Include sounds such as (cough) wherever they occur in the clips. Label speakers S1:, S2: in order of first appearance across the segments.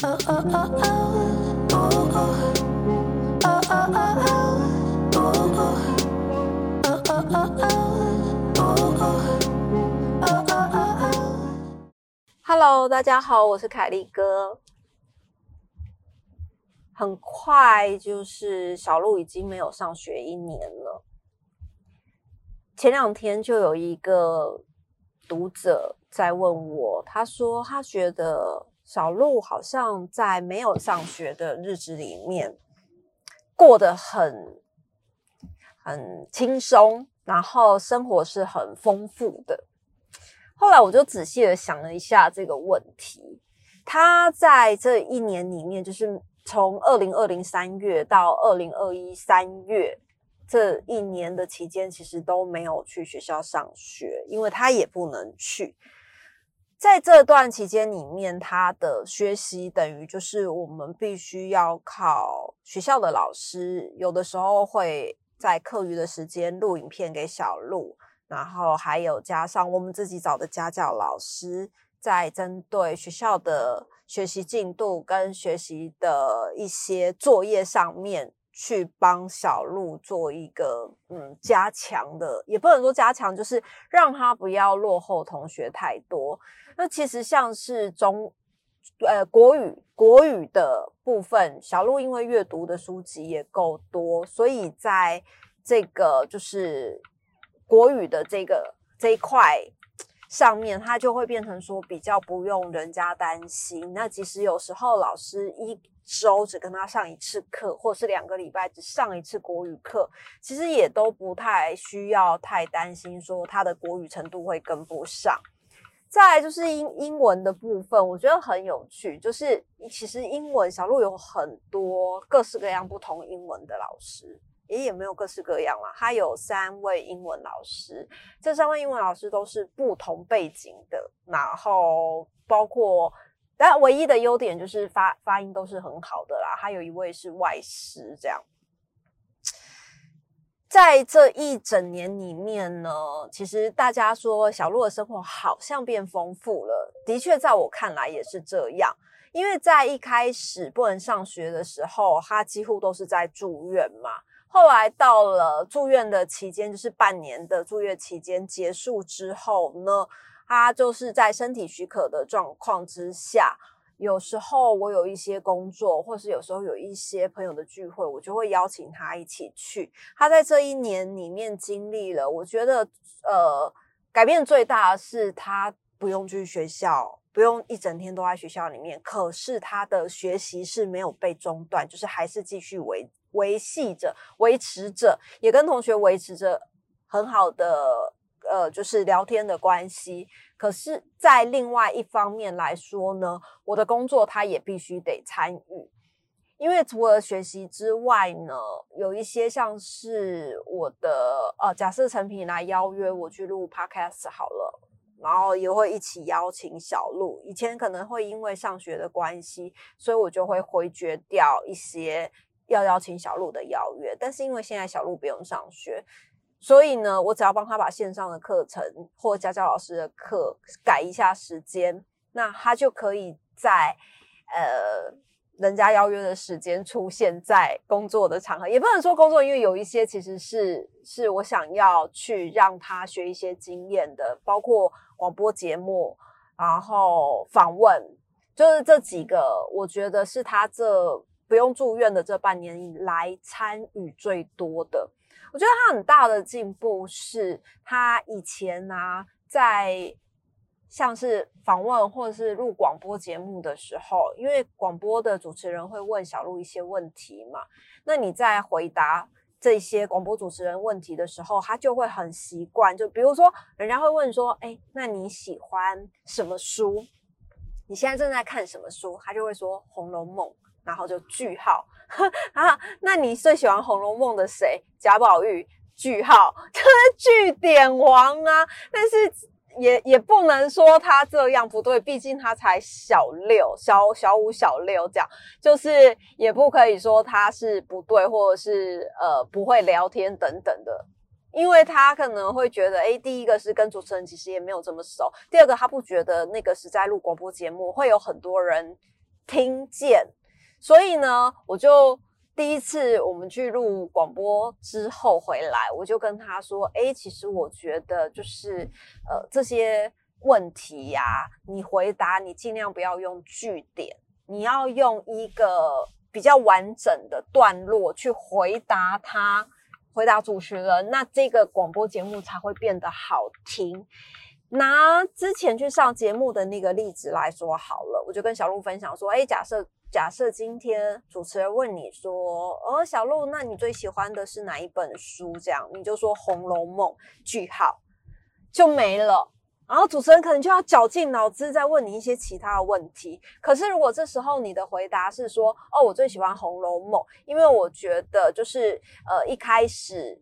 S1: Hello，大家好，我是凯利哥。很快就是小鹿已经没有上学一年了。前两天就有一个读者在问我，他说他觉得小鹿好像在没有上学的日子里面过得很很轻松，然后生活是很丰富的。后来我就仔细的想了一下这个问题，他在这一年里面就是。从二零二零三月到二零二一三月这一年的期间，其实都没有去学校上学，因为他也不能去。在这段期间里面，他的学习等于就是我们必须要靠学校的老师，有的时候会在课余的时间录影片给小鹿，然后还有加上我们自己找的家教老师，在针对学校的。学习进度跟学习的一些作业上面，去帮小鹿做一个嗯加强的，也不能说加强，就是让他不要落后同学太多。那其实像是中呃国语国语的部分，小鹿因为阅读的书籍也够多，所以在这个就是国语的这个这一块。上面他就会变成说比较不用人家担心。那其实有时候老师一周只跟他上一次课，或是两个礼拜只上一次国语课，其实也都不太需要太担心说他的国语程度会跟不上。再来就是英英文的部分，我觉得很有趣，就是其实英文小鹿有很多各式各样不同英文的老师。也也没有各式各样啦，他有三位英文老师，这三位英文老师都是不同背景的，然后包括，但唯一的优点就是发发音都是很好的啦。还有一位是外师，这样，在这一整年里面呢，其实大家说小鹿的生活好像变丰富了，的确在我看来也是这样，因为在一开始不能上学的时候，他几乎都是在住院嘛。后来到了住院的期间，就是半年的住院期间结束之后呢，他就是在身体许可的状况之下，有时候我有一些工作，或是有时候有一些朋友的聚会，我就会邀请他一起去。他在这一年里面经历了，我觉得呃，改变最大的是他不用去学校，不用一整天都在学校里面，可是他的学习是没有被中断，就是还是继续维。维系着、维持着，也跟同学维持着很好的呃，就是聊天的关系。可是，在另外一方面来说呢，我的工作他也必须得参与，因为除了学习之外呢，有一些像是我的呃，假设陈品来邀约我去录 podcast 好了，然后也会一起邀请小鹿。以前可能会因为上学的关系，所以我就会回绝掉一些。要邀请小鹿的邀约，但是因为现在小鹿不用上学，所以呢，我只要帮他把线上的课程或家教老师的课改一下时间，那他就可以在呃人家邀约的时间出现在工作的场合，也不能说工作，因为有一些其实是是我想要去让他学一些经验的，包括广播节目，然后访问，就是这几个，我觉得是他这。不用住院的这半年以来，参与最多的，我觉得他很大的进步是，他以前呢，在像是访问或者是录广播节目的时候，因为广播的主持人会问小鹿一些问题嘛，那你在回答这些广播主持人问题的时候，他就会很习惯，就比如说，人家会问说，哎，那你喜欢什么书？你现在正在看什么书？他就会说《红楼梦》。然后就句号 (laughs) 啊，那你最喜欢《红楼梦》的谁？贾宝玉？句号 (laughs) 就是句点王啊！但是也也不能说他这样不对，毕竟他才小六、小小五、小六这样，就是也不可以说他是不对，或者是呃不会聊天等等的，因为他可能会觉得，哎，第一个是跟主持人其实也没有这么熟，第二个他不觉得那个是在录广播节目，会有很多人。听见。所以呢，我就第一次我们去录广播之后回来，我就跟他说：“哎，其实我觉得就是呃这些问题呀，你回答你尽量不要用句点，你要用一个比较完整的段落去回答他，回答主持人，那这个广播节目才会变得好听。”拿之前去上节目的那个例子来说好了，我就跟小鹿分享说：“哎，假设。”假设今天主持人问你说：“哦，小鹿，那你最喜欢的是哪一本书？”这样你就说《红楼梦》，句号就没了。然后主持人可能就要绞尽脑汁再问你一些其他的问题。可是如果这时候你的回答是说：“哦，我最喜欢《红楼梦》，因为我觉得就是呃一开始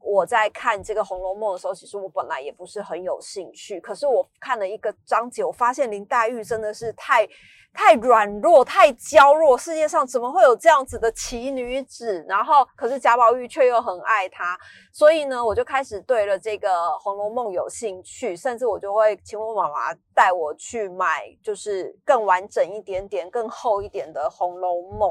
S1: 我在看这个《红楼梦》的时候，其实我本来也不是很有兴趣。可是我看了一个章节，我发现林黛玉真的是太……太软弱，太娇弱，世界上怎么会有这样子的奇女子？然后，可是贾宝玉却又很爱她，所以呢，我就开始对了这个《红楼梦》有兴趣，甚至我就会请我妈妈带我去买，就是更完整一点点、更厚一点的《红楼梦》。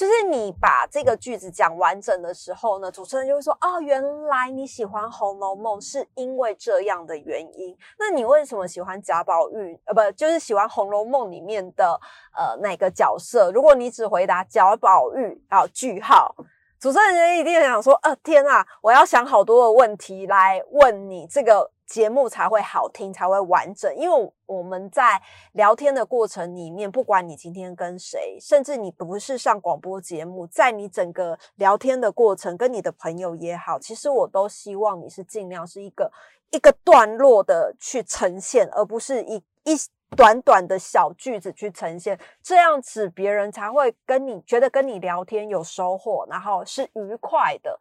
S1: 就是你把这个句子讲完整的时候呢，主持人就会说：“哦，原来你喜欢《红楼梦》是因为这样的原因。那你为什么喜欢贾宝玉？呃，不，就是喜欢《红楼梦》里面的呃哪个角色？如果你只回答贾宝玉，啊，句号，主持人一定想说：呃，天啊，我要想好多的问题来问你这个。”节目才会好听，才会完整。因为我们在聊天的过程里面，不管你今天跟谁，甚至你不是上广播节目，在你整个聊天的过程，跟你的朋友也好，其实我都希望你是尽量是一个一个段落的去呈现，而不是一一短短的小句子去呈现。这样子别人才会跟你觉得跟你聊天有收获，然后是愉快的。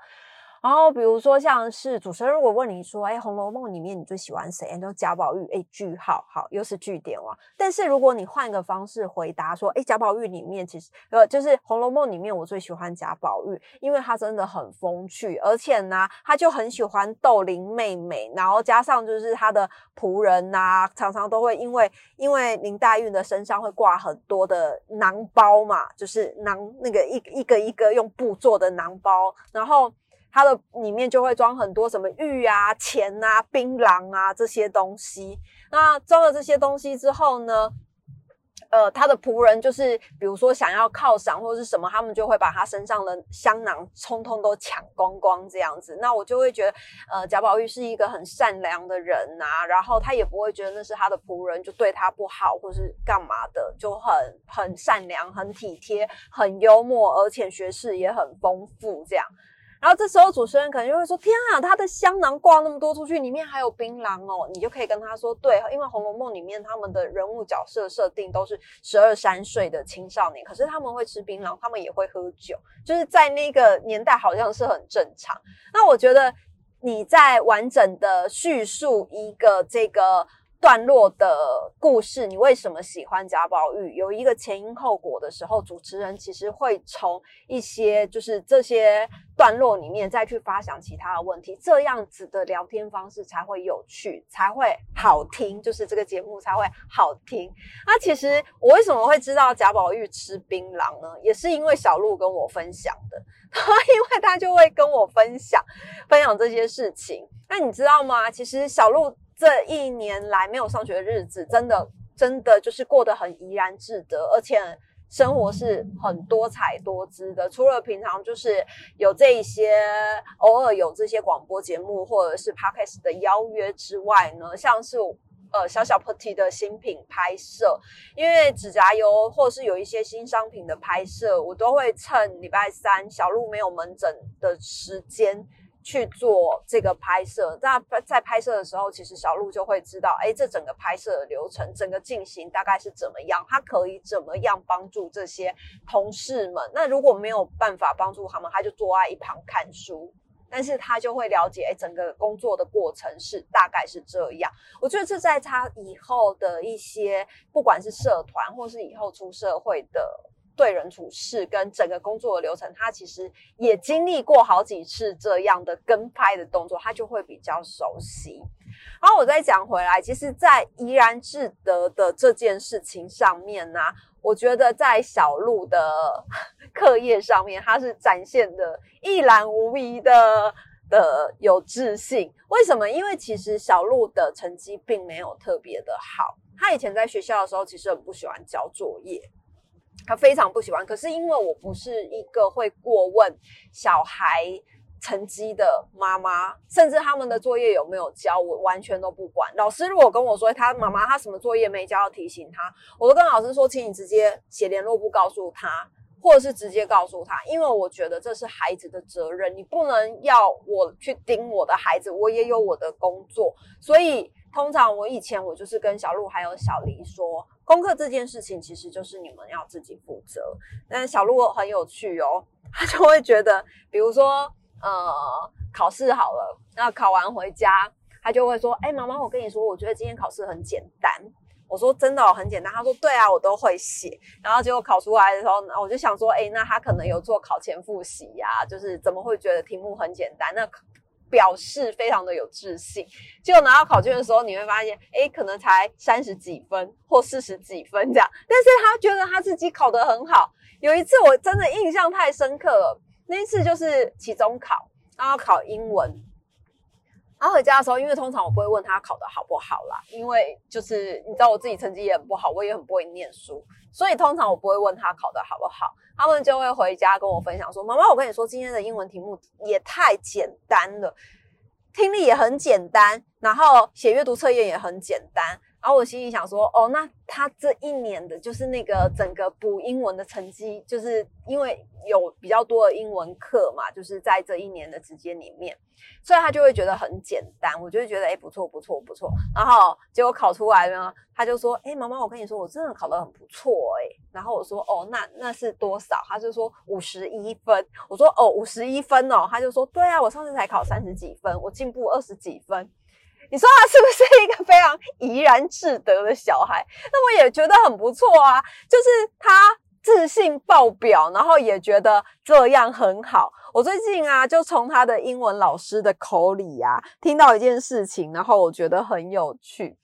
S1: 然后，比如说像是主持人如果问你说：“哎，《红楼梦》里面你最喜欢谁？”你说贾宝玉，哎，句号，好，又是句点哇。但是如果你换个方式回答说：“哎，贾宝玉里面其实呃，就是《红楼梦》里面我最喜欢贾宝玉，因为他真的很风趣，而且呢，他就很喜欢逗林妹妹，然后加上就是他的仆人呐，常常都会因为因为林黛玉的身上会挂很多的囊包嘛，就是囊那个一一个一个用布做的囊包，然后。它的里面就会装很多什么玉啊、钱啊、槟榔啊这些东西。那装了这些东西之后呢，呃，他的仆人就是比如说想要犒赏或者是什么，他们就会把他身上的香囊通通都抢光光这样子。那我就会觉得，呃，贾宝玉是一个很善良的人呐，然后他也不会觉得那是他的仆人就对他不好或是干嘛的，就很很善良、很体贴、很幽默，而且学识也很丰富这样。然后这时候主持人可能就会说：“天啊，他的香囊挂那么多出去，里面还有槟榔哦。”你就可以跟他说：“对，因为《红楼梦》里面他们的人物角色设定都是十二三岁的青少年，可是他们会吃槟榔，他们也会喝酒，就是在那个年代好像是很正常。那我觉得你在完整的叙述一个这个。”段落的故事，你为什么喜欢贾宝玉？有一个前因后果的时候，主持人其实会从一些就是这些段落里面再去发想其他的问题，这样子的聊天方式才会有趣，才会好听，就是这个节目才会好听。那其实我为什么会知道贾宝玉吃槟榔呢？也是因为小鹿跟我分享的，(laughs) 因为他就会跟我分享分享这些事情。那你知道吗？其实小鹿。这一年来没有上学的日子，真的真的就是过得很怡然自得，而且生活是很多彩多姿的。除了平常就是有这一些偶尔有这些广播节目或者是 podcast 的邀约之外呢，像是呃小小 Putty 的新品拍摄，因为指甲油或者是有一些新商品的拍摄，我都会趁礼拜三小鹿没有门诊的时间。去做这个拍摄，那在拍摄的时候，其实小鹿就会知道，哎，这整个拍摄的流程，整个进行大概是怎么样，他可以怎么样帮助这些同事们。那如果没有办法帮助他们，他就坐在一旁看书，但是他就会了解，哎，整个工作的过程是大概是这样。我觉得这在他以后的一些，不管是社团或是以后出社会的。对人处事跟整个工作的流程，他其实也经历过好几次这样的跟拍的动作，他就会比较熟悉。然后我再讲回来，其实，在怡然自得的这件事情上面呢，我觉得在小鹿的 (laughs) 课业上面，他是展现的一览无遗的的有自信。为什么？因为其实小鹿的成绩并没有特别的好。他以前在学校的时候，其实很不喜欢交作业，他非常不喜欢。可是因为我不是一个会过问小孩。成绩的妈妈，甚至他们的作业有没有交，我完全都不管。老师如果跟我说他妈妈他什么作业没交，要提醒他，我都跟老师说，请你直接写联络簿告诉他，或者是直接告诉他，因为我觉得这是孩子的责任，你不能要我去盯我的孩子，我也有我的工作。所以通常我以前我就是跟小鹿还有小黎说，功课这件事情其实就是你们要自己负责。但小鹿很有趣哦，他就会觉得，比如说。呃，考试好了，那考完回家，他就会说：“哎，妈妈，我跟你说，我觉得今天考试很简单。”我说：“真的很简单。”他说：“对啊，我都会写。”然后结果考出来的时候，我就想说：“哎，那他可能有做考前复习呀？就是怎么会觉得题目很简单？那表示非常的有自信。结果拿到考卷的时候，你会发现，哎，可能才三十几分或四十几分这样。但是他觉得他自己考得很好。有一次我真的印象太深刻了。那一次就是期中考，然后考英文，他回家的时候，因为通常我不会问他考的好不好啦，因为就是你知道我自己成绩也很不好，我也很不会念书，所以通常我不会问他考的好不好。他们就会回家跟我分享说：“妈妈，我跟你说，今天的英文题目也太简单了，听力也很简单，然后写阅读测验也很简单。”然后我心里想说，哦，那他这一年的就是那个整个补英文的成绩，就是因为有比较多的英文课嘛，就是在这一年的时间里面，所以他就会觉得很简单。我就会觉得，哎，不错，不错，不错。然后结果考出来呢，他就说，哎，妈妈，我跟你说，我真的考得很不错，哎。然后我说，哦，那那是多少？他就说五十一分。我说，哦，五十一分哦。他就说，对啊，我上次才考三十几分，我进步二十几分。你说他是不是一个非常怡然自得的小孩？(laughs) 那我也觉得很不错啊，就是他自信爆表，然后也觉得这样很好。我最近啊，就从他的英文老师的口里啊，听到一件事情，然后我觉得很有趣。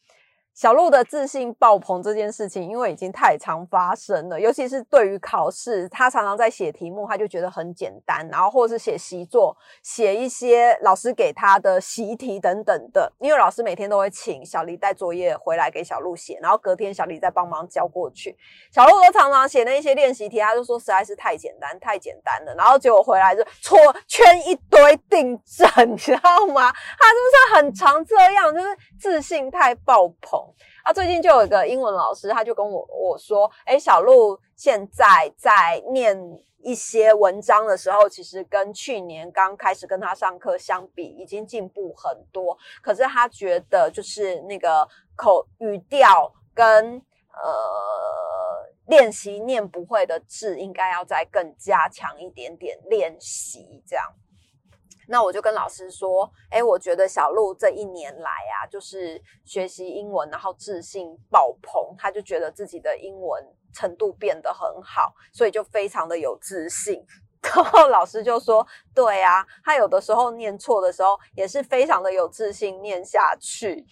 S1: 小鹿的自信爆棚这件事情，因为已经太常发生了，尤其是对于考试，他常常在写题目，他就觉得很简单，然后或者是写习作，写一些老师给他的习题等等的。因为老师每天都会请小黎带作业回来给小鹿写，然后隔天小黎再帮忙交过去。小鹿都常常写那些练习题，他就说实在是太简单，太简单了。然后结果回来就错圈一堆订正，(laughs) 你知道吗？他是不是很常这样？就是自信太爆棚。啊，最近就有一个英文老师，他就跟我我说，哎，小鹿现在在念一些文章的时候，其实跟去年刚开始跟他上课相比，已经进步很多。可是他觉得，就是那个口语调跟呃练习念不会的字，应该要再更加强一点点练习，这样。那我就跟老师说，哎，我觉得小鹿这一年来啊，就是学习英文，然后自信爆棚，他就觉得自己的英文程度变得很好，所以就非常的有自信。(laughs) 然后老师就说，对啊，他有的时候念错的时候，也是非常的有自信念下去。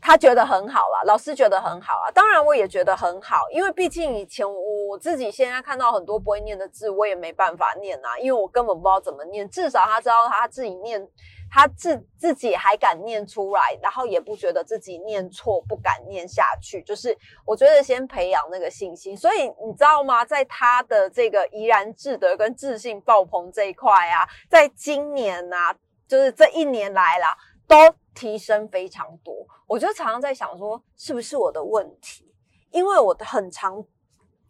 S1: 他觉得很好啦，老师觉得很好啊，当然我也觉得很好，因为毕竟以前我自己现在看到很多不会念的字，我也没办法念啊，因为我根本不知道怎么念。至少他知道他自己念，他自自己还敢念出来，然后也不觉得自己念错，不敢念下去。就是我觉得先培养那个信心，所以你知道吗？在他的这个怡然自得跟自信爆棚这一块啊，在今年啊，就是这一年来啦，都。提升非常多，我就常常在想说，是不是我的问题？因为我的很常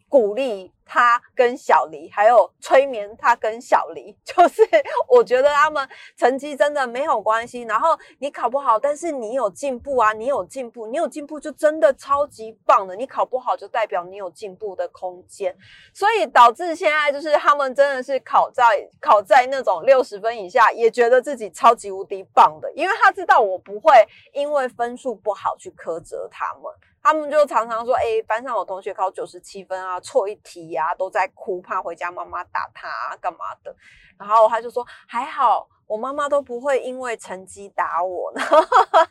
S1: 鼓励。他跟小黎，还有催眠他跟小黎，(laughs) 就是我觉得他们成绩真的没有关系。然后你考不好，但是你有进步啊，你有进步，你有进步就真的超级棒的。你考不好就代表你有进步的空间，所以导致现在就是他们真的是考在考在那种六十分以下，也觉得自己超级无敌棒的，因为他知道我不会因为分数不好去苛责他们。他们就常常说：“哎，班上有同学考九十七分啊，错一题啊，家都在哭，怕回家妈妈打他干嘛的。”然后他就说：“还好，我妈妈都不会因为成绩打我呢。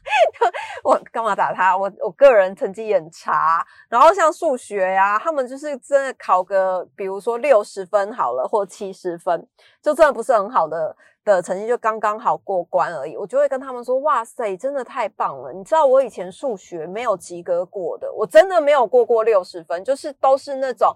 S1: (laughs) 我干嘛打他？我我个人成绩很差。然后像数学呀，他们就是真的考个，比如说六十分好了，或七十分，就真的不是很好的的成绩，就刚刚好过关而已。我就会跟他们说：“哇塞，真的太棒了！你知道我以前数学没有及格过的，我真的没有过过六十分，就是都是那种。”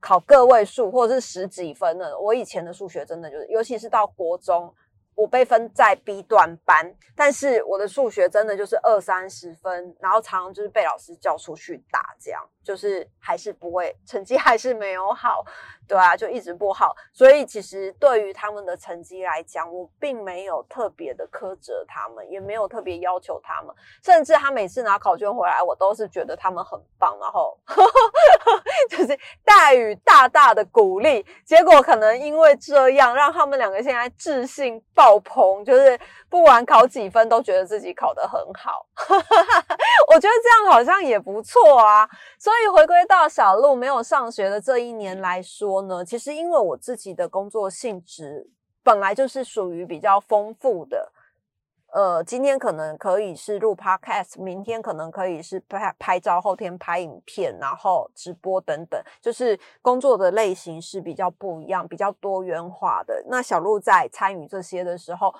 S1: 考个位数或者是十几分的，我以前的数学真的就是，尤其是到国中。我被分在 B 段班，但是我的数学真的就是二三十分，然后常常就是被老师叫出去打，这样就是还是不会，成绩还是没有好，对啊，就一直不好。所以其实对于他们的成绩来讲，我并没有特别的苛责他们，也没有特别要求他们，甚至他每次拿考卷回来，我都是觉得他们很棒，然后 (laughs) 就是大予大大的鼓励。结果可能因为这样，让他们两个现在自信爆。爆棚，就是不管考几分都觉得自己考得很好，(laughs) 我觉得这样好像也不错啊。所以回归到小鹿没有上学的这一年来说呢，其实因为我自己的工作性质本来就是属于比较丰富的。呃，今天可能可以是录 podcast，明天可能可以是拍拍照，后天拍影片，然后直播等等，就是工作的类型是比较不一样、比较多元化的。那小鹿在参与这些的时候，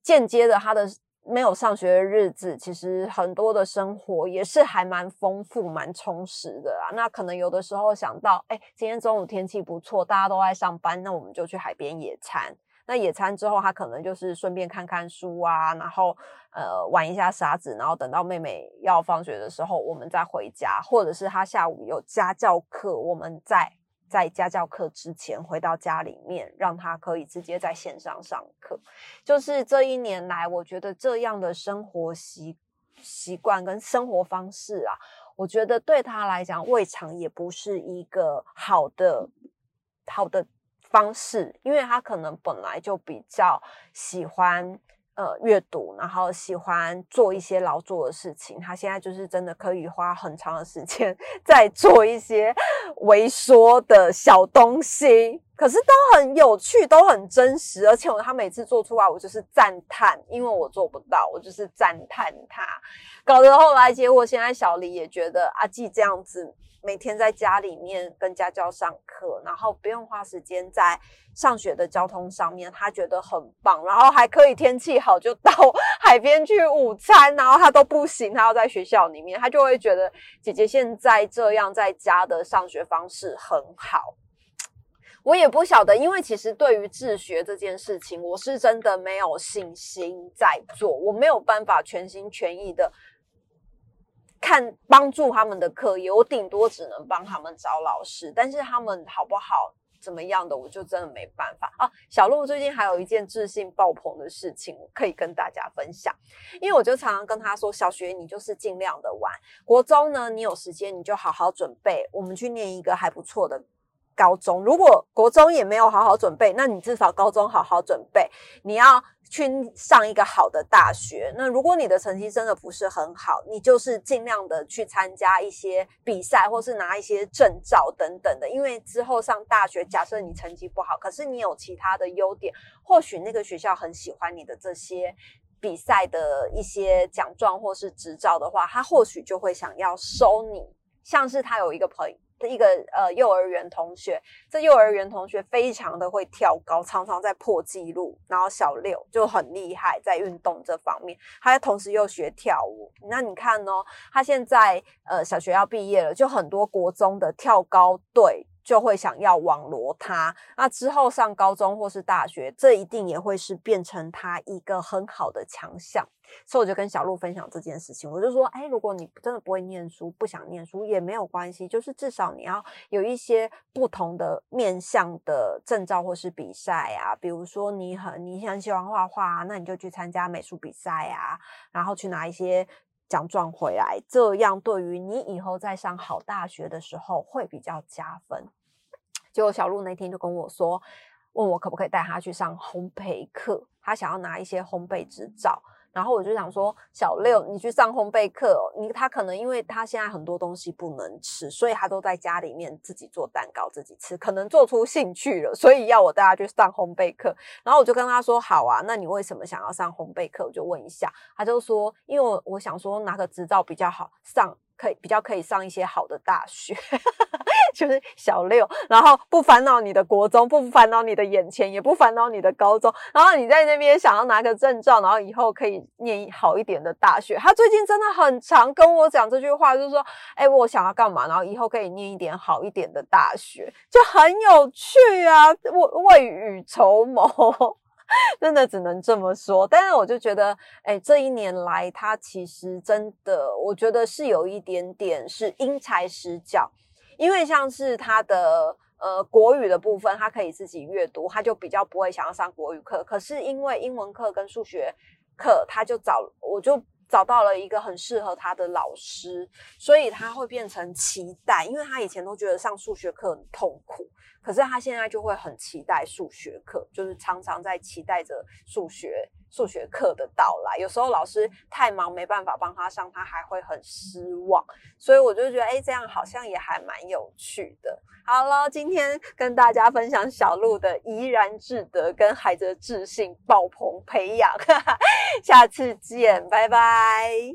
S1: 间接的他的没有上学的日子，其实很多的生活也是还蛮丰富、蛮充实的啊。那可能有的时候想到，哎，今天中午天气不错，大家都在上班，那我们就去海边野餐。那野餐之后，他可能就是顺便看看书啊，然后呃玩一下沙子，然后等到妹妹要放学的时候，我们再回家，或者是他下午有家教课，我们在在家教课之前回到家里面，让他可以直接在线上上课。就是这一年来，我觉得这样的生活习习惯跟生活方式啊，我觉得对他来讲，未尝也不是一个好的好的。方式，因为他可能本来就比较喜欢呃阅读，然后喜欢做一些劳作的事情。他现在就是真的可以花很长的时间在做一些微缩的小东西，可是都很有趣，都很真实。而且我他每次做出来，我就是赞叹，因为我做不到，我就是赞叹他。搞得后来，结果现在小黎也觉得阿纪这样子。每天在家里面跟家教上课，然后不用花时间在上学的交通上面，他觉得很棒。然后还可以天气好就到 (laughs) 海边去午餐，然后他都不行，他要在学校里面，他就会觉得姐姐现在这样在家的上学方式很好。我也不晓得，因为其实对于自学这件事情，我是真的没有信心在做，我没有办法全心全意的。看帮助他们的课业，我顶多只能帮他们找老师，但是他们好不好怎么样的，我就真的没办法啊。小鹿最近还有一件自信爆棚的事情可以跟大家分享，因为我就常常跟他说，小学你就是尽量的玩，国中呢你有时间你就好好准备，我们去念一个还不错的。高中如果国中也没有好好准备，那你至少高中好好准备。你要去上一个好的大学。那如果你的成绩真的不是很好，你就是尽量的去参加一些比赛，或是拿一些证照等等的。因为之后上大学，假设你成绩不好，可是你有其他的优点，或许那个学校很喜欢你的这些比赛的一些奖状或是执照的话，他或许就会想要收你。像是他有一个朋友。一个呃幼儿园同学，这幼儿园同学非常的会跳高，常常在破纪录。然后小六就很厉害，在运动这方面，他同时又学跳舞。那你看哦，他现在呃小学要毕业了，就很多国中的跳高队。就会想要网罗他，那之后上高中或是大学，这一定也会是变成他一个很好的强项。所以我就跟小鹿分享这件事情，我就说，哎，如果你真的不会念书，不想念书也没有关系，就是至少你要有一些不同的面向的证照或是比赛啊，比如说你很你很喜欢画画，那你就去参加美术比赛啊，然后去拿一些。奖状回来，这样对于你以后在上好大学的时候会比较加分。结果小鹿那天就跟我说，问我可不可以带他去上烘焙课，他想要拿一些烘焙执照。然后我就想说，小六，你去上烘焙课，哦，你他可能因为他现在很多东西不能吃，所以他都在家里面自己做蛋糕自己吃，可能做出兴趣了，所以要我带他去上烘焙课。然后我就跟他说，好啊，那你为什么想要上烘焙课？我就问一下，他就说，因为我我想说拿个执照比较好上。可以比较可以上一些好的大学，就是小六，然后不烦恼你的国中，不烦恼你的眼前，也不烦恼你的高中，然后你在那边想要拿个证照，然后以后可以念好一点的大学。他最近真的很常跟我讲这句话，就是说，哎，我想要干嘛，然后以后可以念一点好一点的大学，就很有趣啊，未未雨绸缪。(laughs) 真的只能这么说，但是我就觉得，哎，这一年来他其实真的，我觉得是有一点点是因材施教，因为像是他的呃国语的部分，他可以自己阅读，他就比较不会想要上国语课。可是因为英文课跟数学课，他就找我就找到了一个很适合他的老师，所以他会变成期待，因为他以前都觉得上数学课很痛苦。可是他现在就会很期待数学课，就是常常在期待着数学数学课的到来。有时候老师太忙没办法帮他上，他还会很失望。所以我就觉得，哎，这样好像也还蛮有趣的。好了，今天跟大家分享小鹿的怡然自得跟孩子的自信爆棚培养，下次见，拜拜。